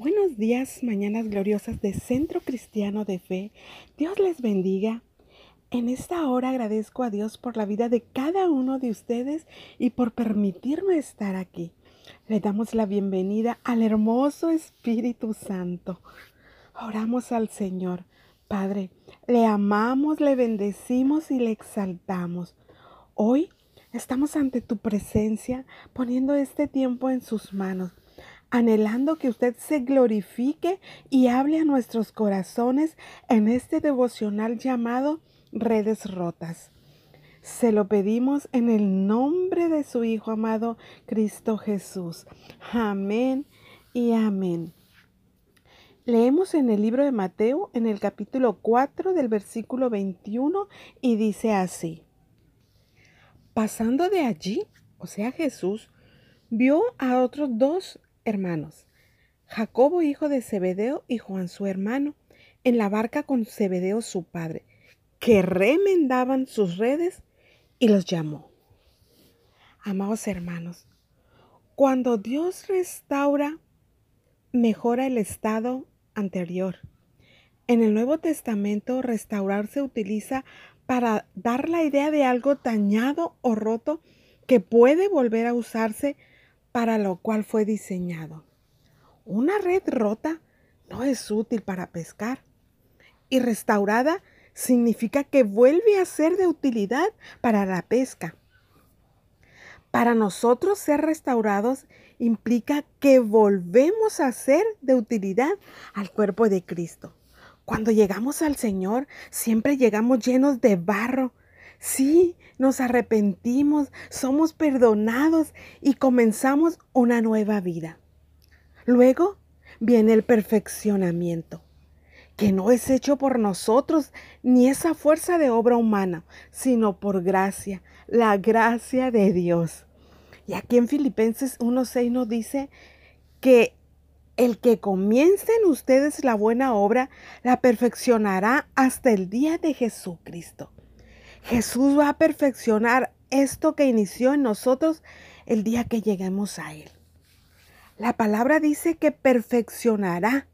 Buenos días, mañanas gloriosas de Centro Cristiano de Fe. Dios les bendiga. En esta hora agradezco a Dios por la vida de cada uno de ustedes y por permitirme estar aquí. Le damos la bienvenida al hermoso Espíritu Santo. Oramos al Señor. Padre, le amamos, le bendecimos y le exaltamos. Hoy estamos ante tu presencia poniendo este tiempo en sus manos anhelando que usted se glorifique y hable a nuestros corazones en este devocional llamado Redes Rotas. Se lo pedimos en el nombre de su Hijo amado Cristo Jesús. Amén y amén. Leemos en el libro de Mateo en el capítulo 4 del versículo 21 y dice así. Pasando de allí, o sea Jesús, vio a otros dos hermanos, Jacobo hijo de Zebedeo y Juan su hermano, en la barca con Zebedeo su padre, que remendaban sus redes y los llamó. Amados hermanos, cuando Dios restaura, mejora el estado anterior. En el Nuevo Testamento, restaurar se utiliza para dar la idea de algo dañado o roto que puede volver a usarse para lo cual fue diseñado. Una red rota no es útil para pescar y restaurada significa que vuelve a ser de utilidad para la pesca. Para nosotros ser restaurados implica que volvemos a ser de utilidad al cuerpo de Cristo. Cuando llegamos al Señor, siempre llegamos llenos de barro, Sí, nos arrepentimos, somos perdonados y comenzamos una nueva vida. Luego viene el perfeccionamiento, que no es hecho por nosotros ni esa fuerza de obra humana, sino por gracia, la gracia de Dios. Y aquí en Filipenses 1.6 nos dice que el que comience en ustedes la buena obra, la perfeccionará hasta el día de Jesucristo. Jesús va a perfeccionar esto que inició en nosotros el día que lleguemos a Él. La palabra dice que perfeccionará,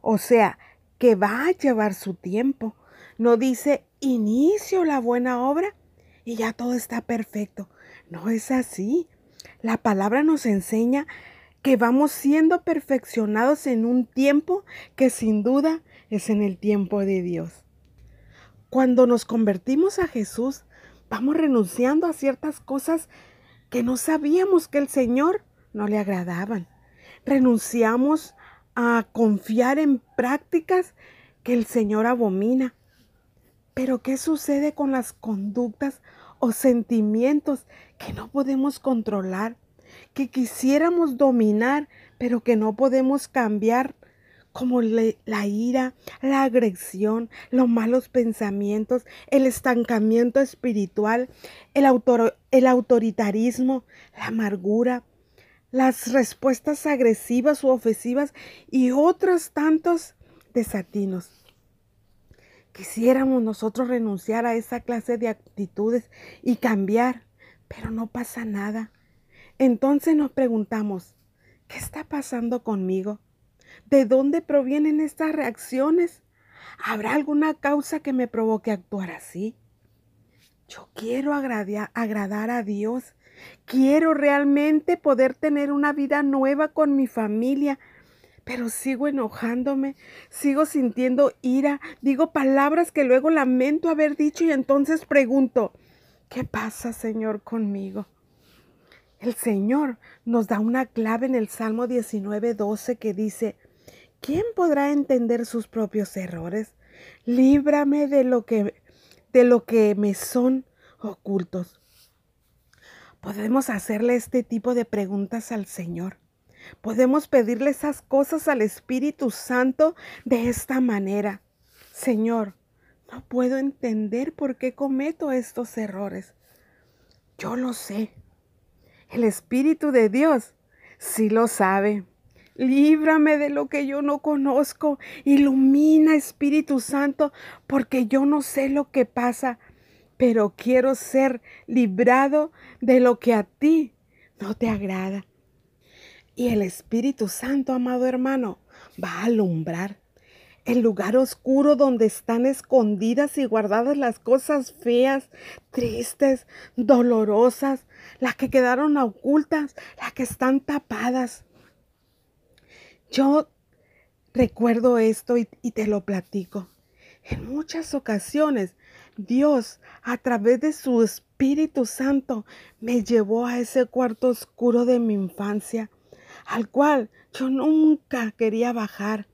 o sea, que va a llevar su tiempo. No dice inicio la buena obra y ya todo está perfecto. No es así. La palabra nos enseña que vamos siendo perfeccionados en un tiempo que sin duda es en el tiempo de Dios. Cuando nos convertimos a Jesús, vamos renunciando a ciertas cosas que no sabíamos que el Señor no le agradaban. Renunciamos a confiar en prácticas que el Señor abomina. Pero ¿qué sucede con las conductas o sentimientos que no podemos controlar, que quisiéramos dominar, pero que no podemos cambiar como la ira, la agresión, los malos pensamientos, el estancamiento espiritual, el, el autoritarismo, la amargura, las respuestas agresivas u ofensivas y otros tantos desatinos. Quisiéramos nosotros renunciar a esa clase de actitudes y cambiar, pero no pasa nada. Entonces nos preguntamos, ¿qué está pasando conmigo? ¿De dónde provienen estas reacciones? ¿Habrá alguna causa que me provoque actuar así? Yo quiero agradar a Dios. Quiero realmente poder tener una vida nueva con mi familia, pero sigo enojándome, sigo sintiendo ira, digo palabras que luego lamento haber dicho y entonces pregunto, ¿qué pasa, Señor, conmigo? El Señor nos da una clave en el Salmo 19, 12 que dice, ¿quién podrá entender sus propios errores? Líbrame de lo que, de lo que me son ocultos. Podemos hacerle este tipo de preguntas al Señor. Podemos pedirle esas cosas al Espíritu Santo de esta manera. Señor, no puedo entender por qué cometo estos errores. Yo lo sé. El Espíritu de Dios sí lo sabe. Líbrame de lo que yo no conozco. Ilumina, Espíritu Santo, porque yo no sé lo que pasa, pero quiero ser librado de lo que a ti no te agrada. Y el Espíritu Santo, amado hermano, va a alumbrar. El lugar oscuro donde están escondidas y guardadas las cosas feas, tristes, dolorosas, las que quedaron ocultas, las que están tapadas. Yo recuerdo esto y, te lo platico. En muchas ocasiones Dios, a través de su Espíritu Santo, me llevó a ese cuarto oscuro de mi infancia, al cual yo nunca quería bajar,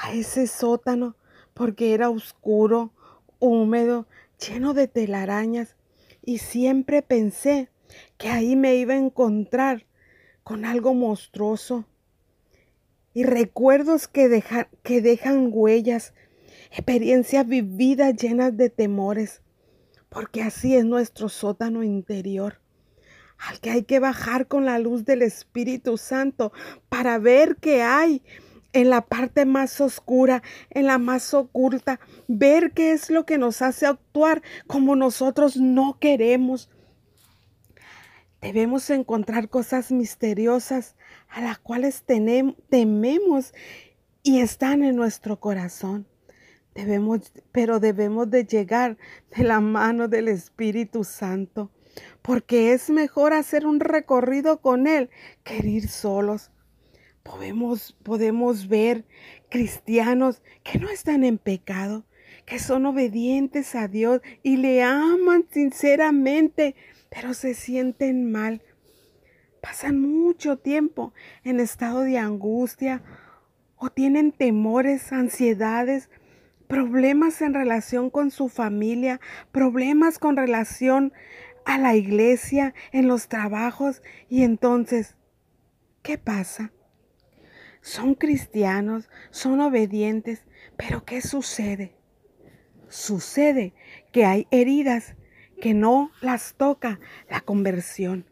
a ese sótano, porque era oscuro, húmedo, lleno de telarañas, y siempre pensé que ahí me iba a encontrar con algo monstruoso. Y recuerdos que, que dejan huellas experiencias vividas llenas de temores, porque así es nuestro sótano interior, al que hay que bajar con la luz del Espíritu Santo para ver qué hay en la parte más oscura, en la más oculta, ver qué es lo que nos hace actuar como nosotros no queremos. Debemos encontrar cosas misteriosas a las cuales tememos y están en nuestro corazón. Debemos, pero debemos de llegar de la mano del Espíritu Santo, porque es mejor hacer un recorrido con Él que ir solos. Podemos, podemos ver cristianos que no están en pecado, que son obedientes a Dios y le aman sinceramente, pero se sienten mal. Pasan mucho tiempo en estado de angustia o tienen temores, ansiedades, problemas en relación con su familia, problemas con relación a la iglesia, en los trabajos. Y entonces, ¿qué pasa? Son cristianos, son obedientes, pero ¿qué sucede? Sucede que hay heridas que no las toca la conversión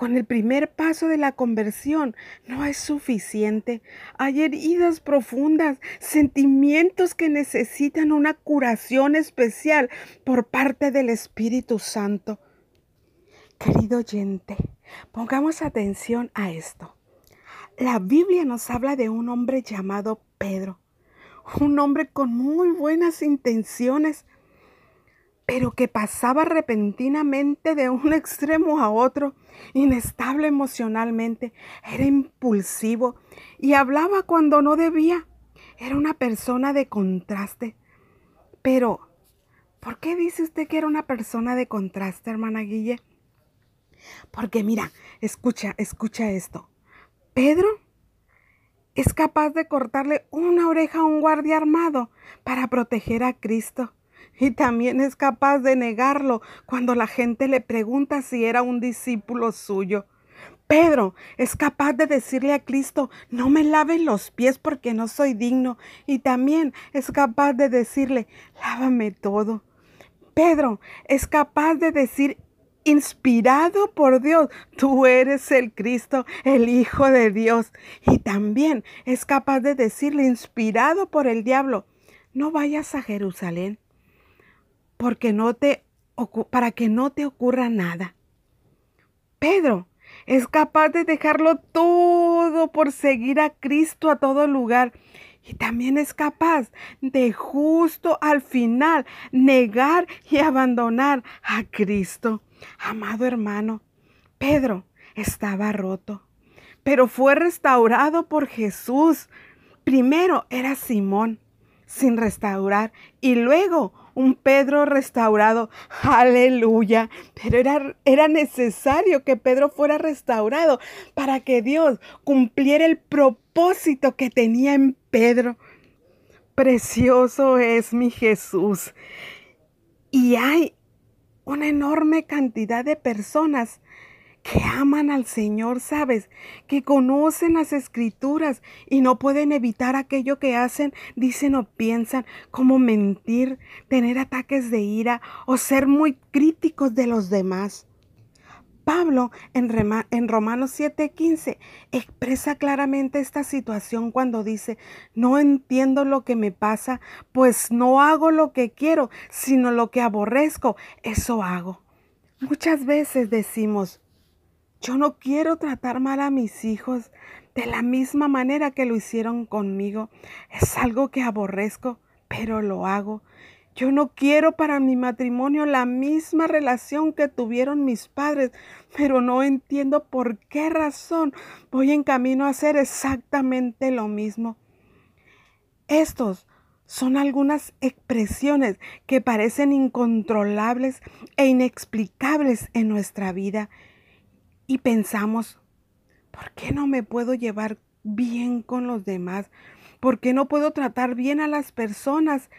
con el primer paso de la conversión no es suficiente. Hay heridas profundas, sentimientos que necesitan una curación especial por parte del Espíritu Santo. Querido oyente, pongamos atención a esto. La Biblia nos habla de un hombre llamado Pedro, un hombre con muy buenas intenciones, pero que pasaba repentinamente de un extremo a otro, inestable emocionalmente, era impulsivo y hablaba cuando no debía. Era una persona de contraste. Pero, ¿por qué dice usted que era una persona de contraste, hermana Guille? Porque mira, escucha, escucha esto. Pedro es capaz de cortarle una oreja a un guardia armado para proteger a Cristo y también es capaz de negarlo cuando la gente le pregunta si era un discípulo suyo. Pedro es capaz de decirle a Cristo, no me laven los pies porque no soy digno. Y también es capaz de decirle, lávame todo. Pedro es capaz de decir, inspirado por Dios, tú eres el Cristo, el Hijo de Dios. Y también es capaz de decirle, inspirado por el diablo, no vayas a Jerusalén porque no te, para que no te ocurra nada. Pedro es capaz de dejarlo todo por seguir a Cristo a todo lugar. Y también es capaz de justo al final negar y abandonar a Cristo. Amado hermano, Pedro estaba roto, pero fue restaurado por Jesús. Primero era Simón, sin restaurar, y luego un Pedro restaurado. Aleluya. Pero era, era necesario que Pedro fuera restaurado para que Dios cumpliera el propósito que tenía en Pedro. Precioso es mi Jesús. Y hay una enorme cantidad de personas que aman al Señor, ¿sabes? Que conocen las escrituras y no pueden evitar aquello que hacen, dicen o piensan, como mentir, tener ataques de ira o ser muy críticos de los demás. Pablo en, en Romanos 7:15 expresa claramente esta situación cuando dice, no entiendo lo que me pasa, pues no hago lo que quiero, sino lo que aborrezco, eso hago. Muchas veces decimos, yo no quiero tratar mal a mis hijos, de la misma manera que lo hicieron conmigo. Es algo que aborrezco, pero lo hago. Yo no quiero para mi matrimonio la misma relación que tuvieron mis padres, pero no entiendo por qué razón voy en camino a hacer exactamente lo mismo. Estos son algunas expresiones que parecen incontrolables e inexplicables en nuestra vida y pensamos, ¿por qué no me puedo llevar bien con los demás? ¿Por qué no puedo tratar bien a las personas?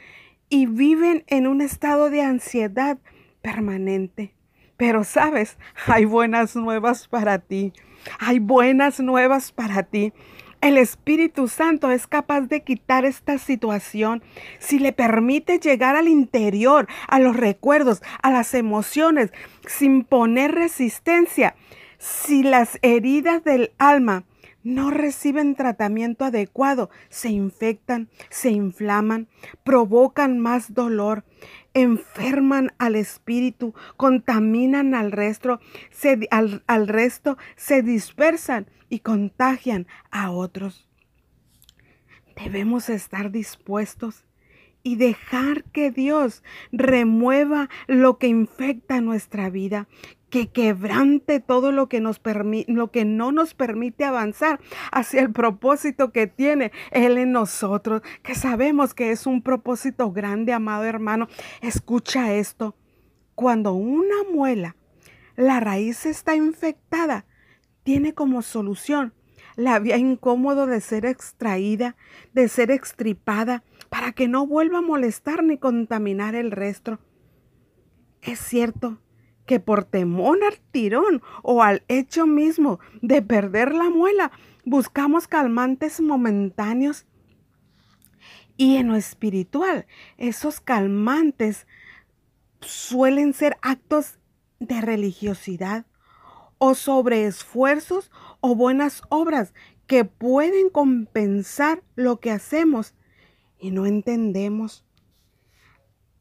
Y viven en un estado de ansiedad permanente. Pero sabes, hay buenas nuevas para ti. Hay buenas nuevas para ti. El Espíritu Santo es capaz de quitar esta situación si le permite llegar al interior, a los recuerdos, a las emociones, sin poner resistencia. Si las heridas del alma no reciben tratamiento adecuado, se infectan, se inflaman, provocan más dolor, enferman al espíritu, contaminan al resto, se, al, al resto, se dispersan y contagian a otros. Debemos estar dispuestos y dejar que Dios remueva lo que infecta nuestra vida, que quebrante todo lo que, nos lo que no nos permite avanzar hacia el propósito que tiene Él en nosotros, que sabemos que es un propósito grande, amado hermano. Escucha esto. Cuando una muela, la raíz está infectada, tiene como solución la vía incómodo de ser extraída, de ser extripada, para que no vuelva a molestar ni contaminar el resto. Es cierto que por temor al tirón o al hecho mismo de perder la muela, buscamos calmantes momentáneos. Y en lo espiritual, esos calmantes suelen ser actos de religiosidad o sobre esfuerzos o buenas obras que pueden compensar lo que hacemos y no entendemos.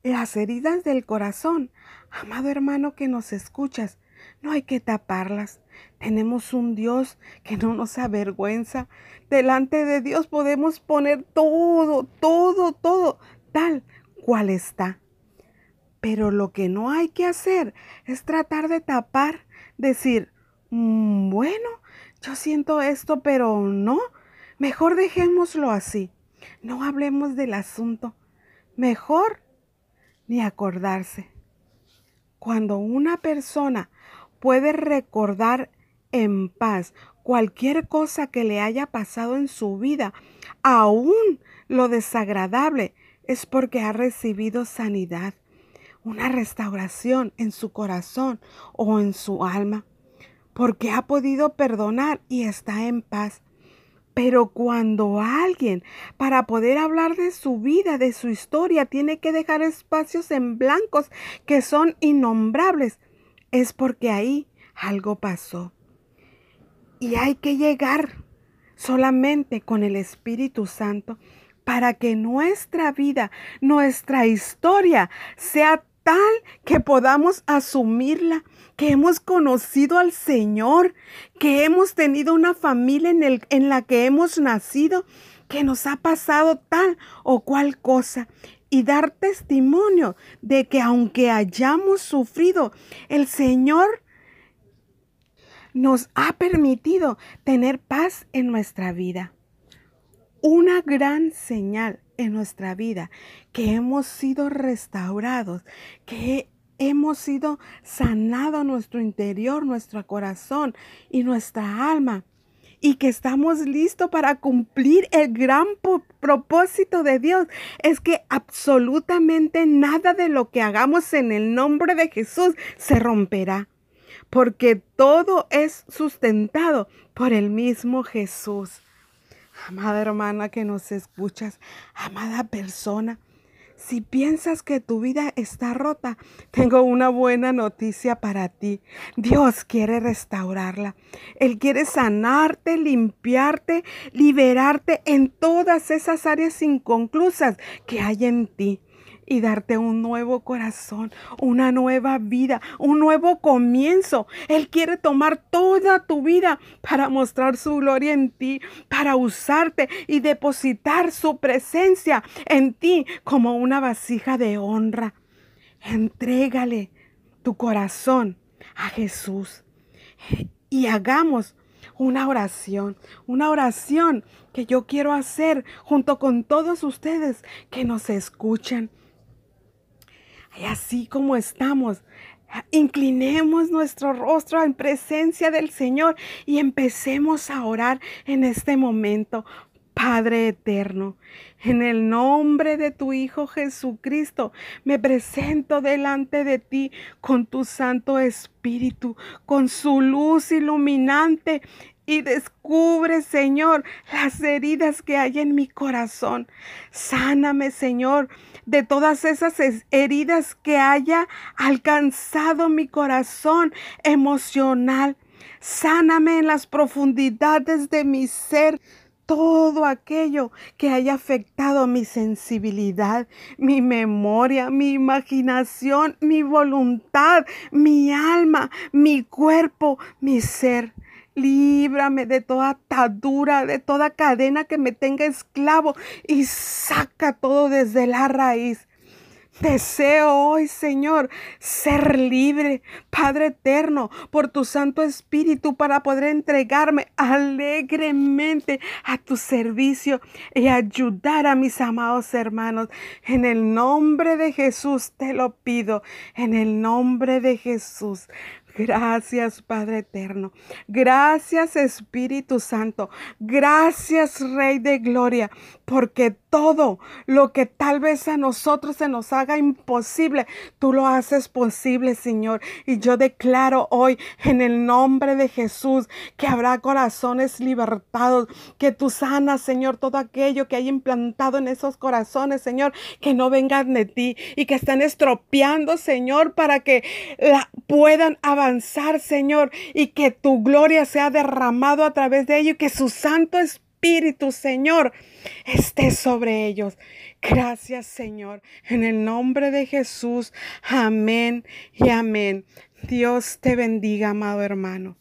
Las heridas del corazón, amado hermano que nos escuchas, no hay que taparlas. Tenemos un Dios que no nos avergüenza. Delante de Dios podemos poner todo, todo, todo, tal cual está. Pero lo que no hay que hacer es tratar de tapar, decir, mm, bueno, yo siento esto, pero no, mejor dejémoslo así. No hablemos del asunto. Mejor ni acordarse. Cuando una persona puede recordar en paz cualquier cosa que le haya pasado en su vida, aún lo desagradable, es porque ha recibido sanidad, una restauración en su corazón o en su alma, porque ha podido perdonar y está en paz. Pero cuando alguien, para poder hablar de su vida, de su historia, tiene que dejar espacios en blancos que son innombrables, es porque ahí algo pasó. Y hay que llegar solamente con el Espíritu Santo para que nuestra vida, nuestra historia sea tal que podamos asumirla, que hemos conocido al Señor, que hemos tenido una familia en, en la que hemos nacido, que nos ha pasado tal o cual cosa y dar testimonio de que aunque hayamos sufrido, el Señor nos ha permitido tener paz en nuestra vida. Una gran señal en nuestra vida, que hemos sido restaurados, que hemos sido sanados nuestro interior, nuestro corazón y nuestra alma. Y que estamos listos para cumplir el gran propósito de Dios. Es que absolutamente nada de lo que hagamos en el nombre de Jesús se romperá. Porque todo es sustentado por el mismo Jesús. Amada hermana que nos escuchas, amada persona, si piensas que tu vida está rota, tengo una buena noticia para ti. Dios quiere restaurarla. Él quiere sanarte, limpiarte, liberarte en todas esas áreas inconclusas que hay en ti. Y darte un nuevo corazón, una nueva vida, un nuevo comienzo. Él quiere tomar toda tu vida para mostrar su gloria en ti, para usarte y depositar su presencia en ti como una vasija de honra. Entrégale tu corazón a Jesús y hagamos una oración, una oración que yo quiero hacer junto con todos ustedes que nos escuchan. Y así como estamos, inclinemos nuestro rostro en presencia del Señor y empecemos a orar en este momento. Padre eterno, en el nombre de tu Hijo Jesucristo, me presento delante de ti con tu Santo Espíritu, con su luz iluminante y descubre, Señor, las heridas que hay en mi corazón. Sáname, Señor, de todas esas heridas que haya alcanzado mi corazón emocional. Sáname en las profundidades de mi ser todo aquello que haya afectado mi sensibilidad, mi memoria, mi imaginación, mi voluntad, mi alma, mi cuerpo, mi ser. Líbrame de toda atadura, de toda cadena que me tenga esclavo y saca todo desde la raíz. Deseo hoy, Señor, ser libre, Padre eterno, por tu Santo Espíritu para poder entregarme alegremente a tu servicio y ayudar a mis amados hermanos. En el nombre de Jesús te lo pido, en el nombre de Jesús. Gracias Padre Eterno. Gracias Espíritu Santo. Gracias Rey de Gloria. Porque todo lo que tal vez a nosotros se nos haga imposible, tú lo haces posible, Señor. Y yo declaro hoy en el nombre de Jesús que habrá corazones libertados, que tú sanas, Señor, todo aquello que hay implantado en esos corazones, Señor, que no vengan de ti y que están estropeando, Señor, para que la puedan avanzar, Señor, y que tu gloria sea derramado a través de ellos y que su Santo Espíritu Espíritu, Señor, esté sobre ellos. Gracias, Señor. En el nombre de Jesús. Amén y amén. Dios te bendiga, amado hermano.